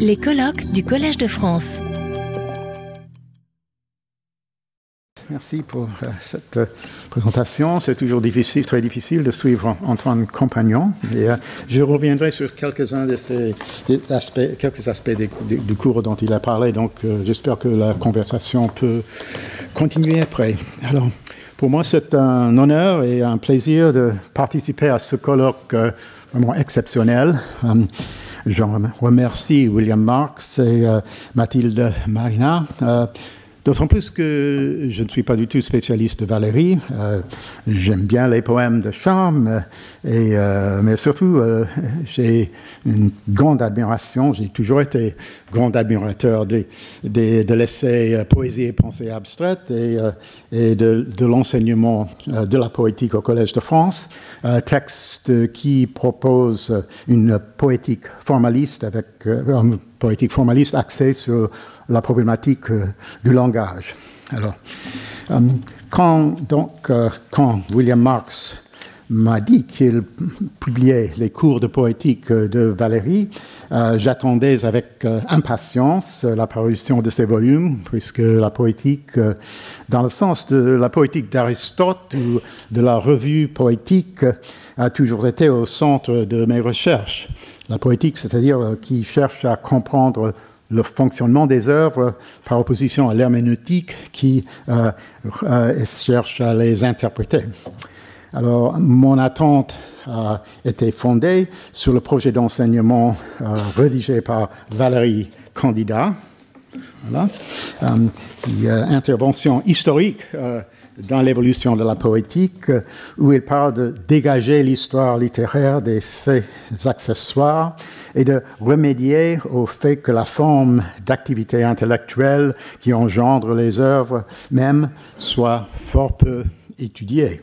Les colloques du Collège de France. Merci pour euh, cette euh, présentation. C'est toujours difficile, très difficile de suivre Antoine Compagnon. Et, euh, je reviendrai sur quelques aspects du cours dont il a parlé. Donc, j'espère que la conversation peut continuer après. Alors, pour moi, c'est un honneur et un plaisir de participer à ce colloque vraiment exceptionnel. Je remercie William Marx et Mathilde Marina D'autant plus que je ne suis pas du tout spécialiste de Valérie. Euh, j'aime bien les poèmes de charme, euh, mais surtout, euh, j'ai une grande admiration, j'ai toujours été grand admirateur de, de l'essai Poésie et pensée abstraite et, de, de l'enseignement de la poétique au Collège de France, texte qui propose une poétique formaliste avec une poétique formaliste axée sur la problématique euh, du langage. Alors, euh, quand, donc, euh, quand William Marx m'a dit qu'il publiait les cours de poétique de Valérie, j'attendais avec impatience la parution de ces volumes, puisque la poétique, dans le sens de la poétique d'Aristote ou de la revue poétique, a toujours été au centre de mes recherches. La poétique, c'est-à-dire qui cherche à comprendre le fonctionnement des œuvres par opposition à l'herméneutique qui euh, euh, cherche à les interpréter. Alors, mon attente a été fondée sur le projet d'enseignement euh, rédigé par Valérie Candida. Voilà. intervention historique dans l'évolution de la poétique, où il parle de dégager l'histoire littéraire des faits accessoires et de remédier au fait que la forme d'activité intellectuelle qui engendre les œuvres même soit fort peu étudiée.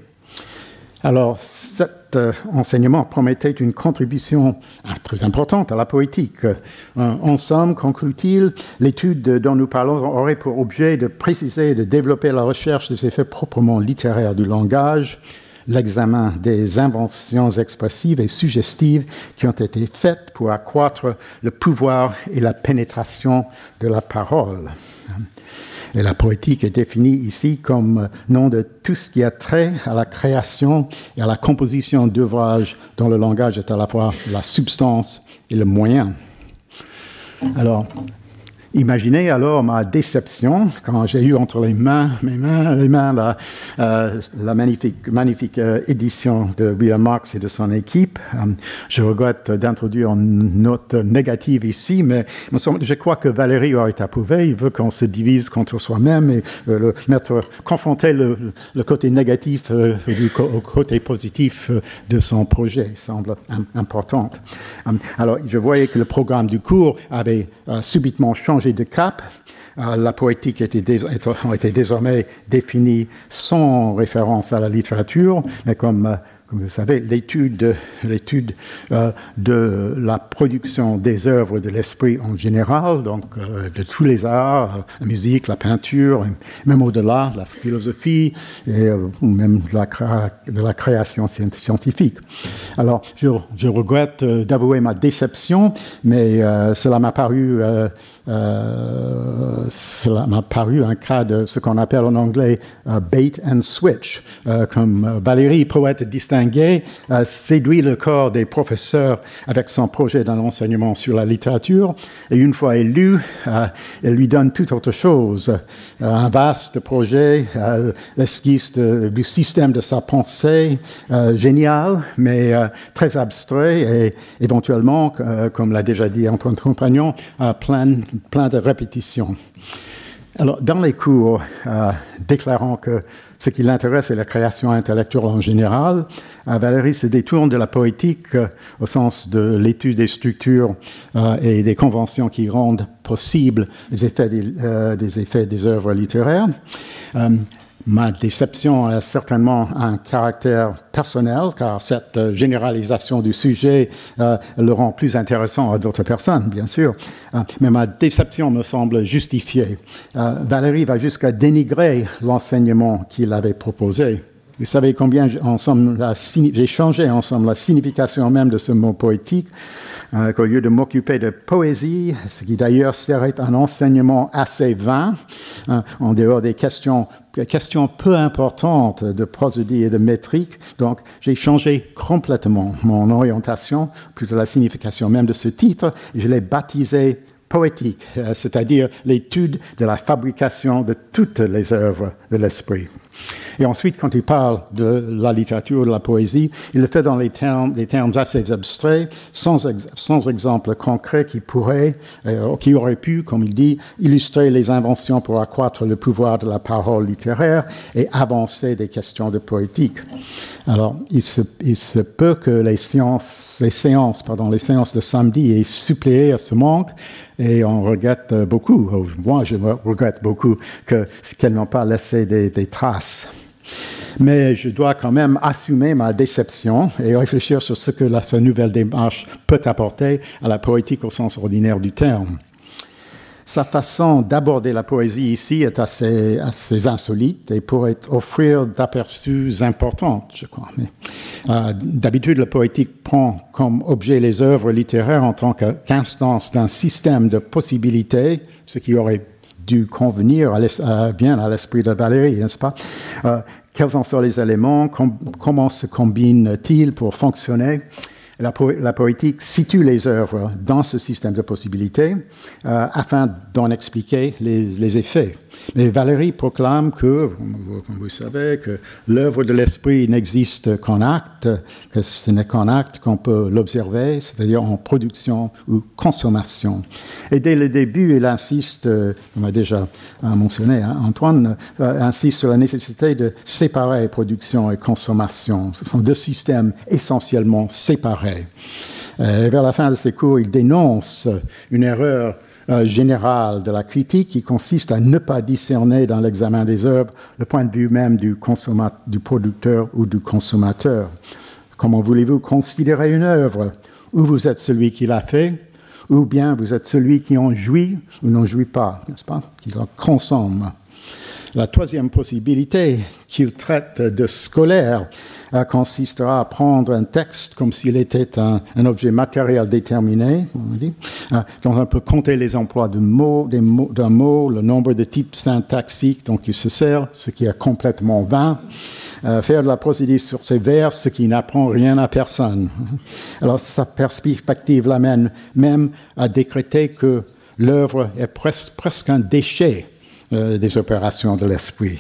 Alors, cet euh, enseignement promettait une contribution ah, très importante à la poétique. Euh, en somme, conclut-il, l'étude dont nous parlons aurait pour objet de préciser et de développer la recherche des effets proprement littéraires du langage, l'examen des inventions expressives et suggestives qui ont été faites pour accroître le pouvoir et la pénétration de la parole. Et la poétique est définie ici comme nom de tout ce qui a trait à la création et à la composition d'ouvrages dont le langage est à la fois la substance et le moyen. Alors, Imaginez alors ma déception quand j'ai eu entre les mains, mes mains, les mains, la, euh, la magnifique, euh, édition de William Marx et de son équipe. Euh, je regrette d'introduire une note négative ici, mais je crois que Valérie aurait approuvé. Il veut qu'on se divise contre soi-même et confronter le, côté négatif au côté positif de son projet semble important. alors, je voyais que le programme du cours avait subitement changé de cap. Euh, la poétique était, était désormais définie sans référence à la littérature, mais comme euh, comme vous savez, l'étude, euh, de la production des œuvres de l'esprit en général, donc de tous les arts, la musique, la peinture, même au-delà, la philosophie, et même de la, création scientifique. Alors, je regrette d'avouer ma déception, mais cela m'a paru euh, cela m'a paru un cas de ce qu'on appelle en anglais euh, bait and switch, euh, comme Valérie, poète distinguée, séduit le corps des professeurs avec son projet d'un enseignement sur la littérature, et une fois élu, elle lui donne toute autre chose, un vaste projet, l'esquisse du système de sa pensée, génial, mais très abstrait, et éventuellement, comme l'a déjà dit Antoine Compagnon, plein plein de répétitions. Alors, dans les cours, euh, déclarant que ce qui l'intéresse est la création intellectuelle en général, euh, Valérie se détourne de la poétique euh, au sens de l'étude des structures et des conventions qui rendent possibles les effets des, des effets des œuvres littéraires. Ma déception a certainement un caractère personnel, car cette euh, généralisation du sujet euh, le rend plus intéressant à d'autres personnes, bien sûr. Euh, mais ma déception me semble justifiée. Valérie va jusqu'à dénigrer l'enseignement qu'il avait proposé. Vous savez combien j'ai changé ensemble la signification même de ce mot poétique euh, qu'au lieu de m'occuper de poésie, ce qui d'ailleurs serait un enseignement assez vain, hein, en dehors des questions questions peu importantes de prosodie et de métrique. Donc, j'ai changé complètement mon orientation, plutôt la signification même de ce titre, et je l'ai baptisé poétique, euh, c'est-à-dire l'étude de la fabrication de toutes les œuvres de l'esprit. Et ensuite, quand il parle de la littérature, de la poésie, il le fait dans les termes, des termes assez abstraits, sans, sans exemple concret qui pourrait, euh, qui aurait pu, comme il dit, illustrer les inventions pour accroître le pouvoir de la parole littéraire et avancer des questions de poétique. Alors, il se, peut que les séances, pardon, les séances de samedi aient suppléé à ce manque, et on regrette beaucoup, moi je regrette beaucoup qu'elles n'ont pas laissé des traces. Mais je dois quand même assumer ma déception et réfléchir sur ce que sa nouvelle démarche peut apporter à la poétique au sens ordinaire du terme. Sa façon d'aborder la poésie ici est assez, insolite et pourrait offrir d'aperçus importants, je crois. Euh, D'habitude, la poétique prend comme objet les œuvres littéraires en tant qu'instance d'un système de possibilités, ce qui aurait dû convenir bien à l'esprit de Valérie, n'est-ce pas? Euh, Quels en sont les éléments? Com Comment se combinent-ils pour fonctionner? La, po poétique situe les œuvres dans ce système de possibilités euh, afin d'en expliquer les, effets. Mais Valérie proclame que, comme vous savez, que l'œuvre de l'esprit n'existe qu'en acte, que ce n'est qu'en acte qu'on peut l'observer, c'est-à-dire en production ou consommation. Et dès le début, il insiste, euh, on a déjà mentionné, hein, Antoine euh, insiste sur la nécessité de séparer production et consommation. Ce sont deux systèmes essentiellement séparés. Et vers la fin de ses cours, il dénonce une erreur euh, général de la critique qui consiste à ne pas discerner dans l'examen des œuvres le point de vue même du, du producteur ou du consommateur. Comment voulez-vous considérer une œuvre? Ou vous êtes celui qui l'a fait, ou bien vous êtes celui qui en jouit ou n'en jouit pas, n'est-ce pas? Qui la consomme. La troisième possibilité qu'il traite de scolaire euh, consistera à prendre un texte comme s'il était un, objet matériel déterminé, on dit, euh, on peut compter les emplois d'un mot, le nombre de types syntaxiques dont il se sert, ce qui est complètement vain. Euh, faire de la procédure sur ces vers, ce qui n'apprend rien à personne. Alors, sa perspective l'amène même à décréter que l'œuvre est pres presque un déchet euh, des opérations de l'esprit.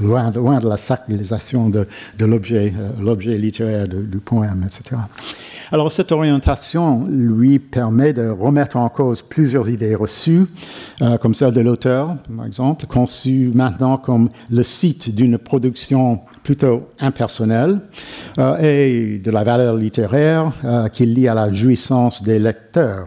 Loin, de la sacralisation de, de l'objet euh, littéraire du poème, etc. Alors cette orientation lui permet de remettre en cause plusieurs idées reçues, euh, comme celle de l'auteur, par exemple, conçue maintenant comme le site d'une production plutôt impersonnelle euh, et de la valeur littéraire euh, qui lie à la jouissance des lecteurs.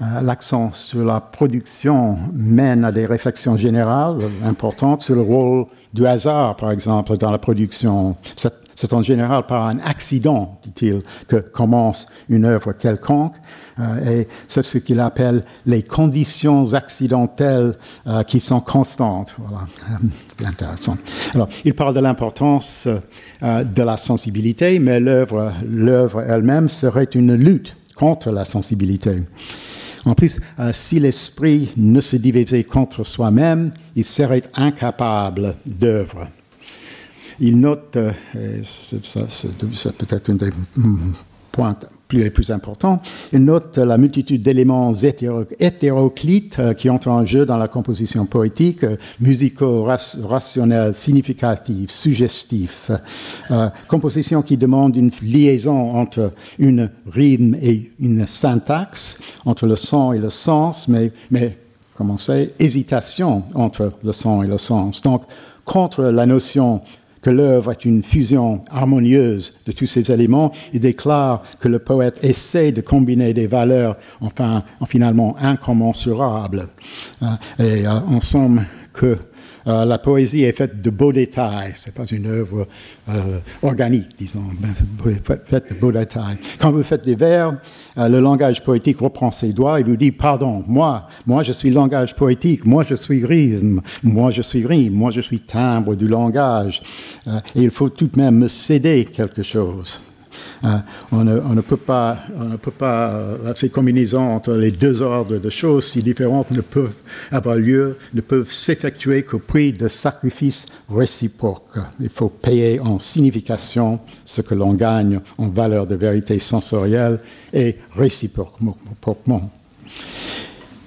Euh, l'accent sur la production mène à des réflexions générales importantes sur le rôle du hasard, par exemple, dans la production. C'est en général par un accident, dit-il, que commence une œuvre quelconque. Euh, et c'est ce qu'il appelle les conditions accidentelles euh, qui sont constantes. Voilà, euh, intéressant. Alors, il parle de l'importance de la sensibilité, mais l'œuvre elle-même serait une lutte contre la sensibilité. En plus, euh, si l'esprit ne se divisait contre soi-même, il serait incapable d'œuvre. Il note, euh, c'est peut-être un des points plus, les plus importants, il note la multitude d'éléments hétéro hétéroclites euh, qui entrent en jeu dans la composition poétique, euh, musicaux, rationnels, significatifs, suggestifs, euh, composition qui demande une liaison entre une rime et une syntaxe, entre le son et le sens, mais, mais comment c'est, hésitation entre le son et le sens. Donc, contre la notion que l'œuvre est une fusion harmonieuse de tous ces éléments. Il déclare que le poète essaie de combiner des valeurs, enfin, en finalement incommensurables. Euh, et euh, en somme, que euh, la poésie est faite de beaux détails. C'est pas une œuvre euh, organique, disons, faite de beaux détails. Quand vous faites des vers, euh, le langage poétique reprend ses doigts et vous dit pardon, moi, moi je suis langage poétique, moi je suis rythme, moi je suis rime, moi je suis timbre du langage. Et il faut tout de même me céder quelque chose. On, ne, peut pas, on ne ces combinaisons entre les deux ordres de choses si différentes ne peuvent avoir lieu, ne peuvent s'effectuer qu'au prix de sacrifices réciproques. Il faut payer en signification ce que l'on gagne en valeur de vérité sensorielle et réciproquement.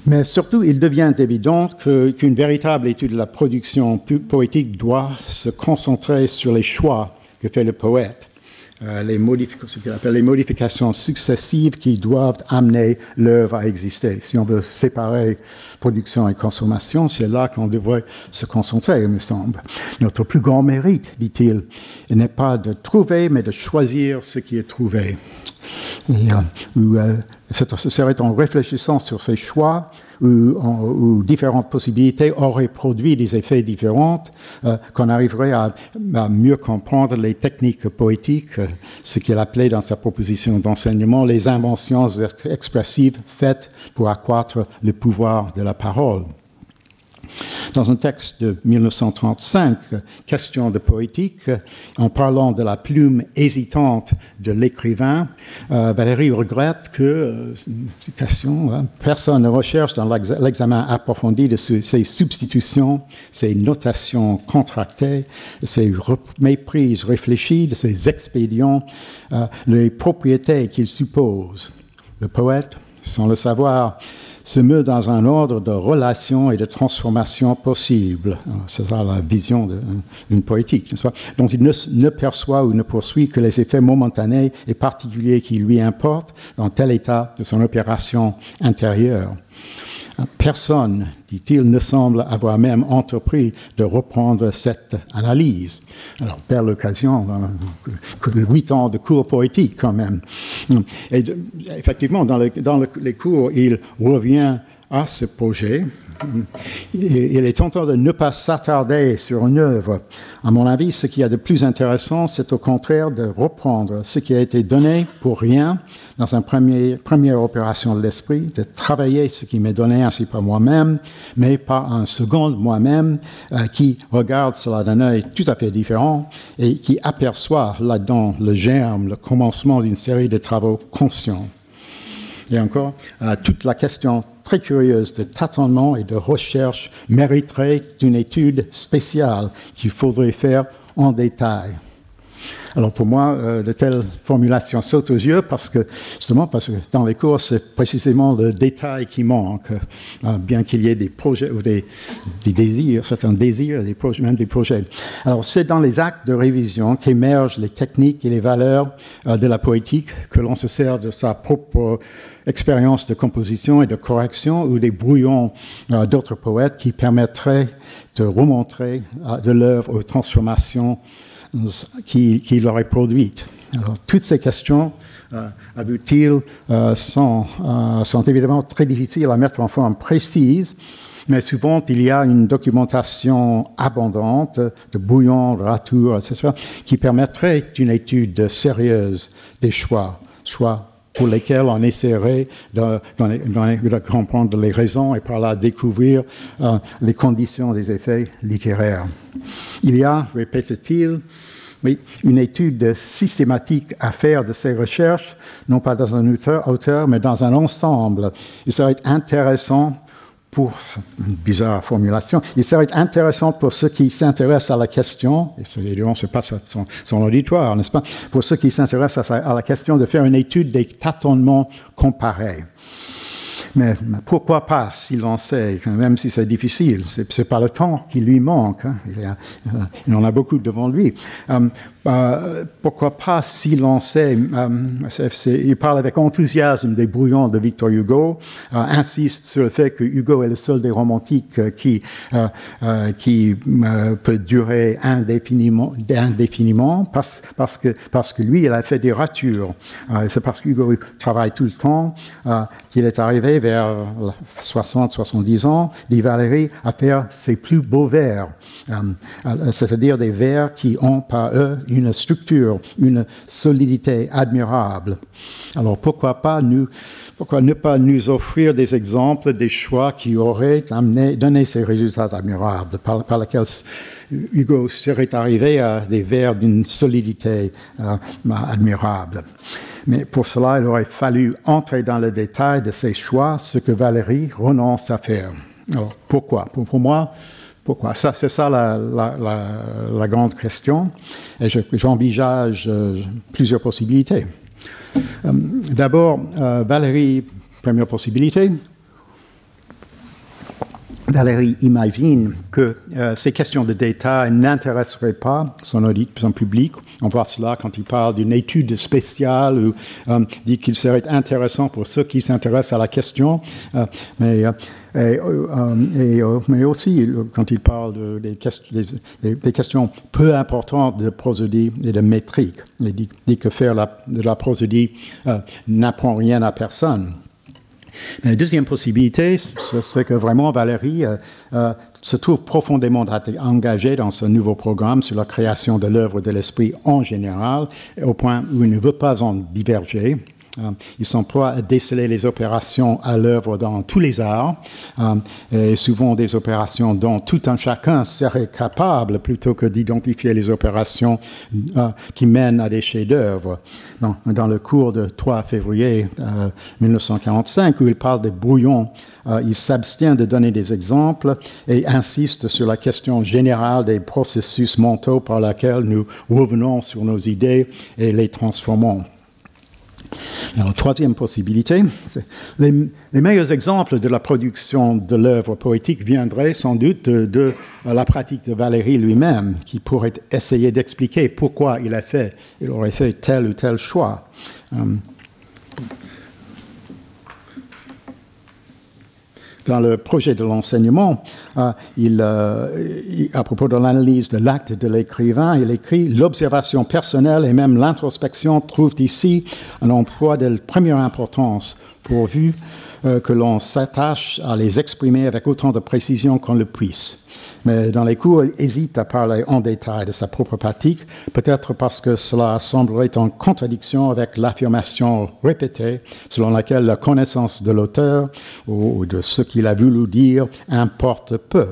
Mais surtout, il devient évident qu'une véritable étude de la production poétique doit se concentrer sur les choix que fait le poète, euh, appelle les modifications successives qui doivent amener l'œuvre à exister. Si on veut séparer production et consommation, c'est là qu'on devrait se concentrer, il me semble. Notre plus grand mérite, dit-il, n'est pas de trouver, mais de choisir ce qui est trouvé. Et, euh, ce serait en réfléchissant sur ces choix où, différentes possibilités auraient produit des effets différents euh, qu'on arriverait à, mieux comprendre les techniques poétiques, euh, ce qu'il appelait dans sa proposition d'enseignement les inventions expressives faites pour accroître le pouvoir de la parole. Dans un texte de 1935, Question de poétique, en parlant de la plume hésitante de l'écrivain, euh, Valérie regrette que, euh, citation, hein, personne ne recherche dans l'examen approfondi de ces substitutions, ces notations contractées, ces méprises réfléchies, de ces expédients, euh, les propriétés qu'ils supposent. Le poète, sans le savoir, se meut dans un ordre de relations et de transformations possibles. C'est ça la vision d'une poétique, dont il ne, ne, perçoit ou ne poursuit que les effets momentanés et particuliers qui lui importent dans tel état de son opération intérieure. Personne, dit-il, ne semble avoir même entrepris de reprendre cette analyse. Alors, belle occasion, huit ans de cours poétiques quand même. Et effectivement, dans les cours, il revient à ce projet, il est tentant de ne pas s'attarder sur une œuvre. À mon avis, ce qui est de plus intéressant, c'est au contraire de reprendre ce qui a été donné pour rien dans une premier, première opération de l'esprit, de travailler ce qui m'est donné ainsi par moi-même, mais par un second moi-même euh, qui regarde cela d'un œil tout à fait différent et qui aperçoit là-dedans le germe, le commencement d'une série de travaux conscients. Et encore, euh, toute la question très curieuse de tâtonnement et de recherche mériterait d'une étude spéciale qu'il faudrait faire en détail. Alors pour moi, euh, de telles formulations sautent aux yeux parce que justement parce que dans les cours c'est précisément le détail qui manque, euh, bien qu'il y ait des projets ou des, désirs, certains désirs, des projets, même des projets. Alors c'est dans les actes de révision qu'émergent les techniques et les valeurs de la poétique que l'on se sert de sa propre expérience de composition et de correction ou des brouillons euh, d'autres poètes qui permettraient de remontrer euh, de l'œuvre aux transformations qu'il qui aurait produites. Alors, toutes ces questions, euh, il sont, sont, évidemment très difficiles à mettre en forme précise, mais souvent il y a une documentation abondante de bouillons, de ratours, etc., qui permettrait une étude sérieuse des choix, choix pour lesquels on essaierait de, de, comprendre les raisons et par là découvrir euh, les conditions des effets littéraires. Il y a, répète-t-il, oui, une étude systématique à faire de ces recherches, non pas dans un auteur, auteur mais dans un ensemble. Il serait intéressant pour, une bizarre formulation, il serait intéressant pour ceux qui s'intéressent à la question, et évidemment, ce n'est pas son, auditoire, n'est-ce pas, pour ceux qui s'intéressent à, la question de faire une étude des tâtonnements comparés. Mais, pourquoi pas s'il en sait, même si c'est difficile? C'est pas le temps qui lui manque. Hein. Euh, il, en a beaucoup devant lui. Euh, euh, pourquoi pas s'il en sait Il parle avec enthousiasme des brouillons de Victor Hugo, insiste sur le fait que Hugo est le seul des romantiques qui, qui peut durer indéfiniment, indéfiniment parce, parce, que, parce que lui, il a fait des ratures. c'est parce qu'Hugo travaille tout le temps qu'il est arrivé vers 60-70 ans, dit Valérie, à faire ses plus beaux vers, euh, c'est-à-dire des vers qui ont par eux une structure, une solidité admirable. Alors pourquoi pas nous, pourquoi ne pas nous offrir des exemples des choix qui auraient donné ces résultats admirables, par, par lesquels Hugo serait arrivé à des vers d'une solidité euh, admirable. Mais pour cela, il aurait fallu entrer dans le détail de ces choix, ce que Valérie renonce à faire. Alors, pourquoi? Pour, moi, pourquoi? Ça, C'est ça la, grande question. Et j'envisage euh, plusieurs possibilités. Euh, d'abord, Valérie, première possibilité, Valérie imagine que euh, ces questions de détail n'intéresseraient pas son, audit, son public. On voit cela quand il parle d'une étude spéciale ou euh, dit qu'il serait intéressant pour ceux qui s'intéressent à la question. Euh, mais, mais aussi quand il parle des, questions peu importantes de prosodie et de métrique. Il dit, que faire de la prosodie n'apprend rien à personne. La deuxième possibilité, c'est que vraiment Valérie euh, euh, se trouve profondément engagée dans ce nouveau programme sur la création de l'œuvre de l'esprit en général, au point où il ne veut pas en diverger. Euh, il s'emploie à déceler les opérations à l'œuvre dans tous les arts, euh, et souvent des opérations dont tout un chacun serait capable plutôt que d'identifier les opérations euh, qui mènent à des chefs-d'œuvre. Dans, dans, le cours de 3 février 1945, où il parle des brouillons, il s'abstient de donner des exemples et insiste sur la question générale des processus mentaux par lesquels nous revenons sur nos idées et les transformons. Alors, troisième possibilité, les, meilleurs exemples de la production de l'œuvre poétique viendraient sans doute de, la pratique de Valérie lui-même, qui pourrait essayer d'expliquer pourquoi il a fait, il aurait fait tel ou tel choix. Euh, dans le projet de l'enseignement, euh, euh, à propos de l'analyse de l'acte de l'écrivain, il écrit L'observation personnelle et même l'introspection trouvent ici un emploi de première importance pourvu euh, que l'on s'attache à les exprimer avec autant de précision qu'on le puisse mais dans les cours, il hésite à parler en détail de sa propre pratique, peut-être parce que cela semblerait en contradiction avec l'affirmation répétée selon laquelle la connaissance de l'auteur ou de ce qu'il a voulu dire importe peu.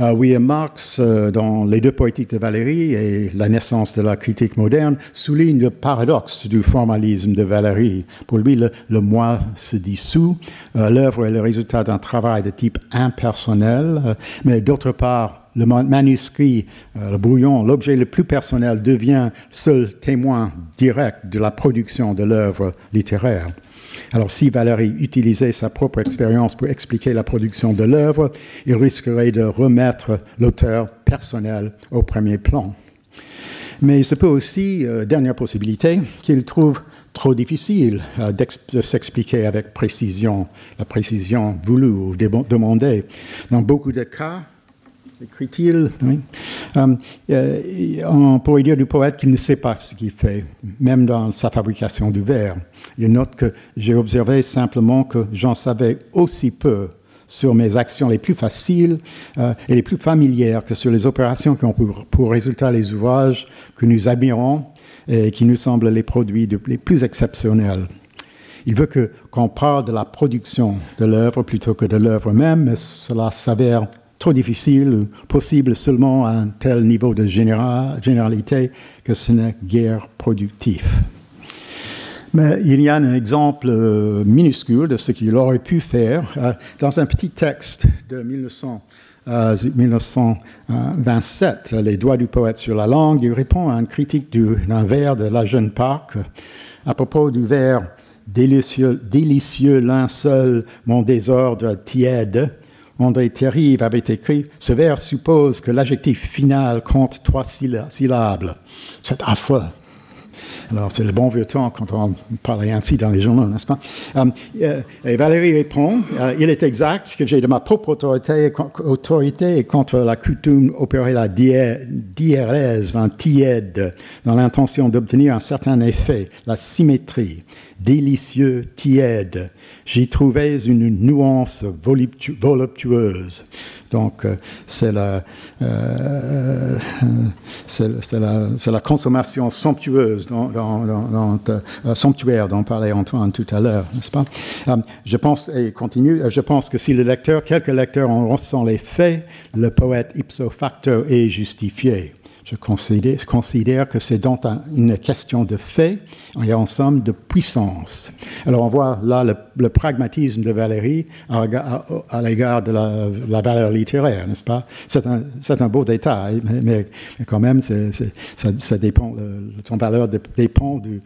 Euh, William Marx, euh, dans Les deux poétiques de Valérie et La naissance de la critique moderne, souligne le paradoxe du formalisme de Valérie. Pour lui, le, moi se dissout, euh, l'œuvre est le résultat d'un travail de type impersonnel, mais d'autre part, le manuscrit, le brouillon, l'objet le plus personnel devient seul témoin direct de la production de l'œuvre littéraire. Alors si Valérie utilisait sa propre expérience pour expliquer la production de l'œuvre, il risquerait de remettre l'auteur personnel au premier plan. Mais il se peut aussi, euh, dernière possibilité, qu'il trouve trop difficile euh, de s'expliquer avec précision, la précision voulue ou demandée. Dans beaucoup de cas, écrit-il, euh, on pourrait dire du poète qu'il ne sait pas ce qu'il fait, même dans sa fabrication du verre. Il note que j'ai observé simplement que j'en savais aussi peu sur mes actions les plus faciles euh, et les plus familières que sur les opérations qui ont pour, résultat les ouvrages que nous admirons et qui nous semblent les produits les plus exceptionnels. Il veut que qu'on parle de la production de l'œuvre plutôt que de l'œuvre même, mais cela s'avère trop difficile, possible seulement à un tel niveau de généralité que ce n'est guère productif. Mais il y a un exemple euh, minuscule de ce qu'il aurait pu faire euh, dans un petit texte de 1927, euh, Les doigts du poète sur la langue. Il répond à une critique d'un vers de la jeune Parc à propos du vers délicieux, délicieux linceul, mon désordre tiède. André Thierry avait écrit Ce vers suppose que l'adjectif final compte trois syllabes. C'est affreux. Alors, c'est le bon vieux temps quand on parlait ainsi dans les journaux, n'est-ce pas? Euh, euh, Et Valérie répond euh, Il est exact que j'ai de ma propre autorité, autorité et contre la coutume opérer la diérèse, un tiède, dans l'intention d'obtenir un certain effet, la symétrie. délicieux, tiède. J'y trouvais une nuance voluptueuse. Donc, c'est la, euh, la, la, consommation somptueuse, euh, somptuaire dont parlait Antoine tout à l'heure, n'est-ce pas? Je pense, et continue, je pense que si le lecteur, quelques lecteurs en ressent les faits, le poète ipso facto est justifié. Je considère, que c'est donc une question de fait et en somme de puissance. Alors on voit là le, pragmatisme de Valérie à, l'égard de la, valeur littéraire, n'est-ce pas? C'est un, beau détail, mais, quand même, ça, dépend, son valeur dépend de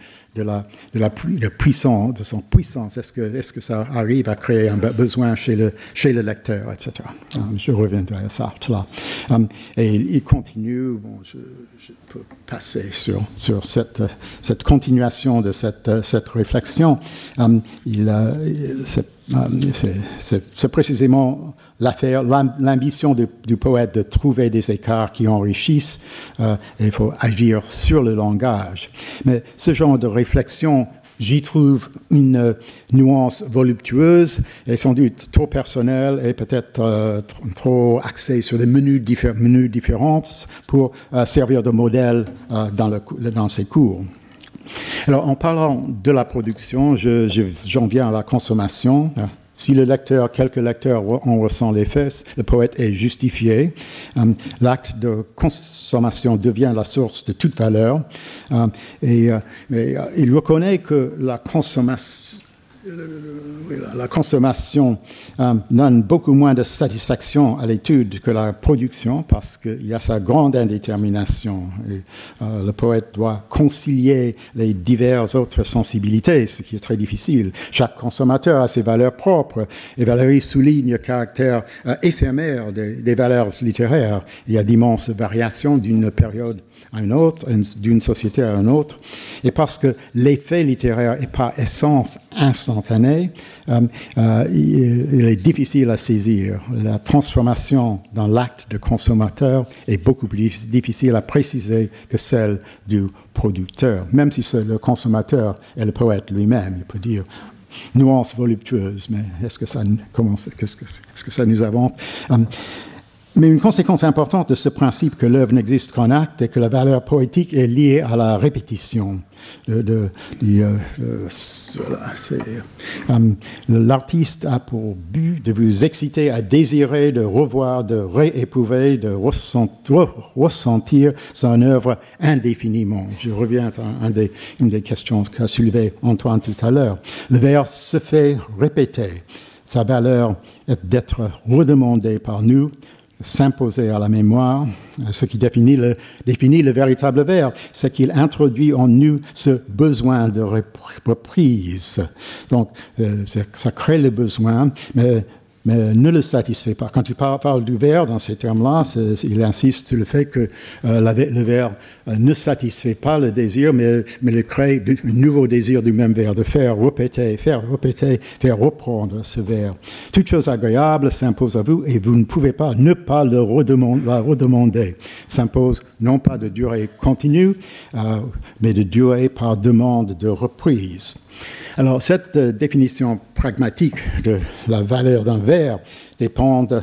la, puissance, de son puissance. Est-ce que, ça arrive à créer un besoin chez le, le lecteur, etc. Um, je reviendrai à ça. Là. Um, et il continue, je, peux passer sur, sur cette, cette continuation de cette, cette réflexion. Um, il, c'est précisément l'affaire, l'ambition du, poète de trouver des écarts qui enrichissent, euh, il faut agir sur le langage. Mais ce genre de réflexion, j'y trouve une nuance voluptueuse et sans doute trop personnelle et peut-être euh, trop axée sur des menus, menus différentes pour euh, servir de modèle dans, ces cours. Alors, en parlant de la production, j'en viens à la consommation. Si le lecteur, quelques lecteurs en ressent l'effet, le poète est justifié. Euh, l'acte de consommation devient la source de toute valeur. Euh, et, euh, il reconnaît que la consommation la consommation euh, donne beaucoup moins de satisfaction à l'étude que la production parce qu'il y a sa grande indétermination. Euh, le poète doit concilier les diverses autres sensibilités, ce qui est très difficile. Chaque consommateur a ses valeurs propres et Valérie souligne le caractère euh, éphémère des valeurs littéraires. Il y a d'immenses variations d'une période à une autre, d'une société à une autre. Et parce que l'effet littéraire est par essence instantané, euh, euh, il, est difficile à saisir. La transformation dans l'acte de consommateur est beaucoup plus difficile à préciser que celle du producteur, même si le consommateur et le poète lui-même. Il peut dire nuance voluptueuse, mais est-ce que ça nous avance? Euh, mais une conséquence importante de ce principe que l'œuvre n'existe qu'en acte est que la valeur poétique est liée à la répétition. Euh, euh, l'artiste a pour but de vous exciter à désirer, de revoir, de rééprouver, de ressentir, son œuvre indéfiniment. Je reviens à une des questions qu'a soulevé Antoine tout à l'heure. Le vers se fait répéter. Sa valeur est d'être redemandé par nous s'imposer à la mémoire, ce qui définit le, véritable verbe, c'est qu'il introduit en nous ce besoin de reprise. Donc, euh, ça crée le besoin, mais mais ne le satisfait pas. Quand tu parles du verbe dans ces termes-là, il insiste sur le fait que euh, le verbe euh, ne satisfait pas le désir, mais, le crée un nouveau désir du même verbe, de faire répéter, faire répéter, faire reprendre ce verbe. Toute chose agréable s'impose à vous et vous ne pouvez pas ne pas le redemander, la redemander. S'impose non pas de durée continue, euh, mais de durée par demande de reprise. Alors, cette euh, définition pragmatique de la valeur d'un verre dépend de,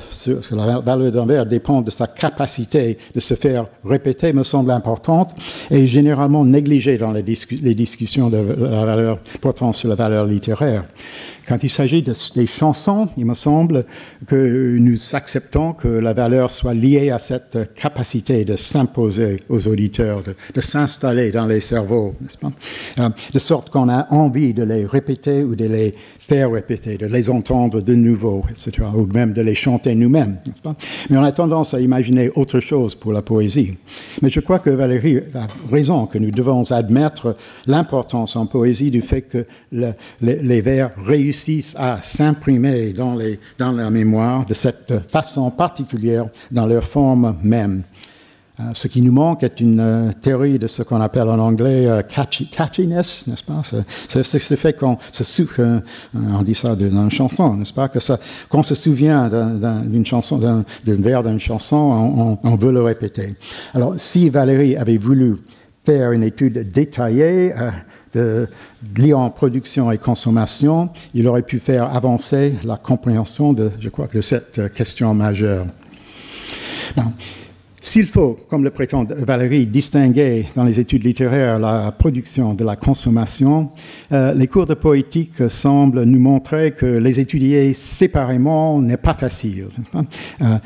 la valeur d'un dépend de sa capacité de se faire répéter, me semble importante et généralement négligée dans les, discussions portant sur la valeur littéraire. Quand il s'agit des chansons, il me semble que nous acceptons que la valeur soit liée à cette capacité de s'imposer aux auditeurs, de, s'installer dans les cerveaux, euh, De sorte qu'on a envie de les répéter ou de les faire répéter, de les entendre de nouveau, etc., ou même de les chanter nous-mêmes, Mais on a tendance à imaginer autre chose pour la poésie. Mais je crois que Valérie a raison, que nous devons admettre l'importance en poésie du fait que les vers réussissent à s'imprimer dans, dans la mémoire de cette façon particulière dans leur forme même. Euh, ce qui nous manque est une euh, théorie de ce qu'on appelle en anglais euh, catchiness, n'est-ce pas? C'est ce fait qu'on se on dit ça une chanson, n'est-ce pas? Que ça, se souvient d'une chanson, d'un vers d'une chanson, on, on, veut le répéter. Alors, si Valérie avait voulu faire une étude détaillée, de, production et consommation, il aurait pu faire avancer la compréhension de, cette question majeure. S'il faut, comme le prétend Valérie, distinguer dans les études littéraires la production de la consommation, euh, les cours de poétique semblent nous montrer que les étudier séparément n'est pas facile. Euh,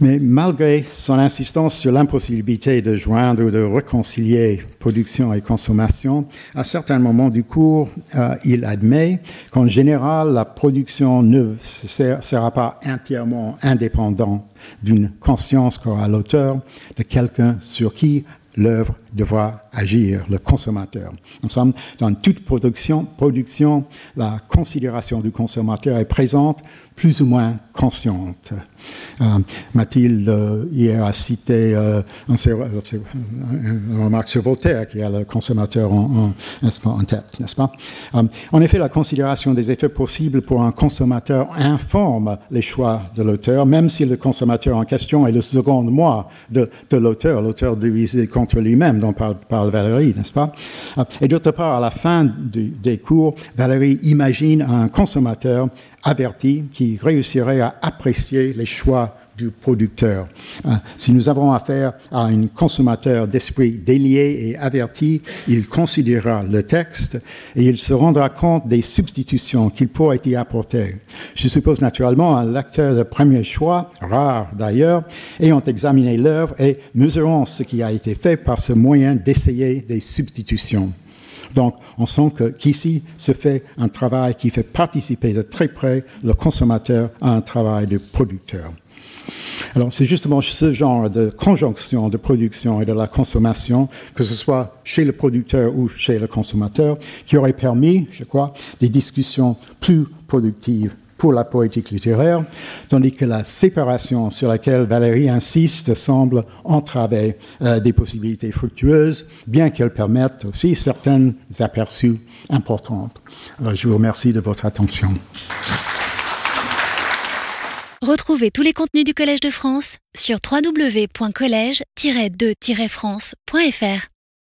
mais malgré son insistance sur l'impossibilité de joindre ou de réconcilier production et consommation, à certains moments du cours, euh, il admet qu'en général, la production ne sera pas entièrement indépendante d'une conscience qu'aura l'auteur de quelqu'un sur qui l'œuvre devra agir, le consommateur. Nous sommes dans toute production, production, la considération du consommateur est présente plus ou moins consciente. Euh, Mathilde euh, hier a cité euh, une remarque sur Voltaire qui a le consommateur en, tête, n'est-ce pas? En effet, la considération des effets possibles pour un consommateur informe les choix de l'auteur, même si le consommateur en question est le second moi de, l'auteur, l'auteur divisé contre lui-même dont parle, Valérie, n'est-ce pas? Et d'autre part, à la fin des cours, Valérie imagine un consommateur averti qui réussirait à apprécier les choix du producteur. Euh, si nous avons affaire à un consommateur d'esprit délié et averti, il considérera le texte et il se rendra compte des substitutions qu'il pourrait y apporter. Je suppose naturellement un lecteur de premier choix, rare d'ailleurs, ayant examiné l'œuvre et mesurant ce qui a été fait par ce moyen d'essayer des substitutions. Donc, on sent qu'ici se fait un travail qui fait participer de très près le consommateur à un travail de producteur. Alors, c'est justement ce genre de conjonction de production et de la consommation, que ce soit chez le producteur ou chez le consommateur, qui aurait permis, je crois, des discussions plus productives pour la poétique littéraire, tandis que la séparation sur laquelle Valérie insiste semble entraver euh, des possibilités fructueuses, bien qu'elle permette aussi certains aperçus importants. Alors, je vous remercie de votre attention. Retrouvez tous les contenus du Collège de France sur www.colège-2-france.fr.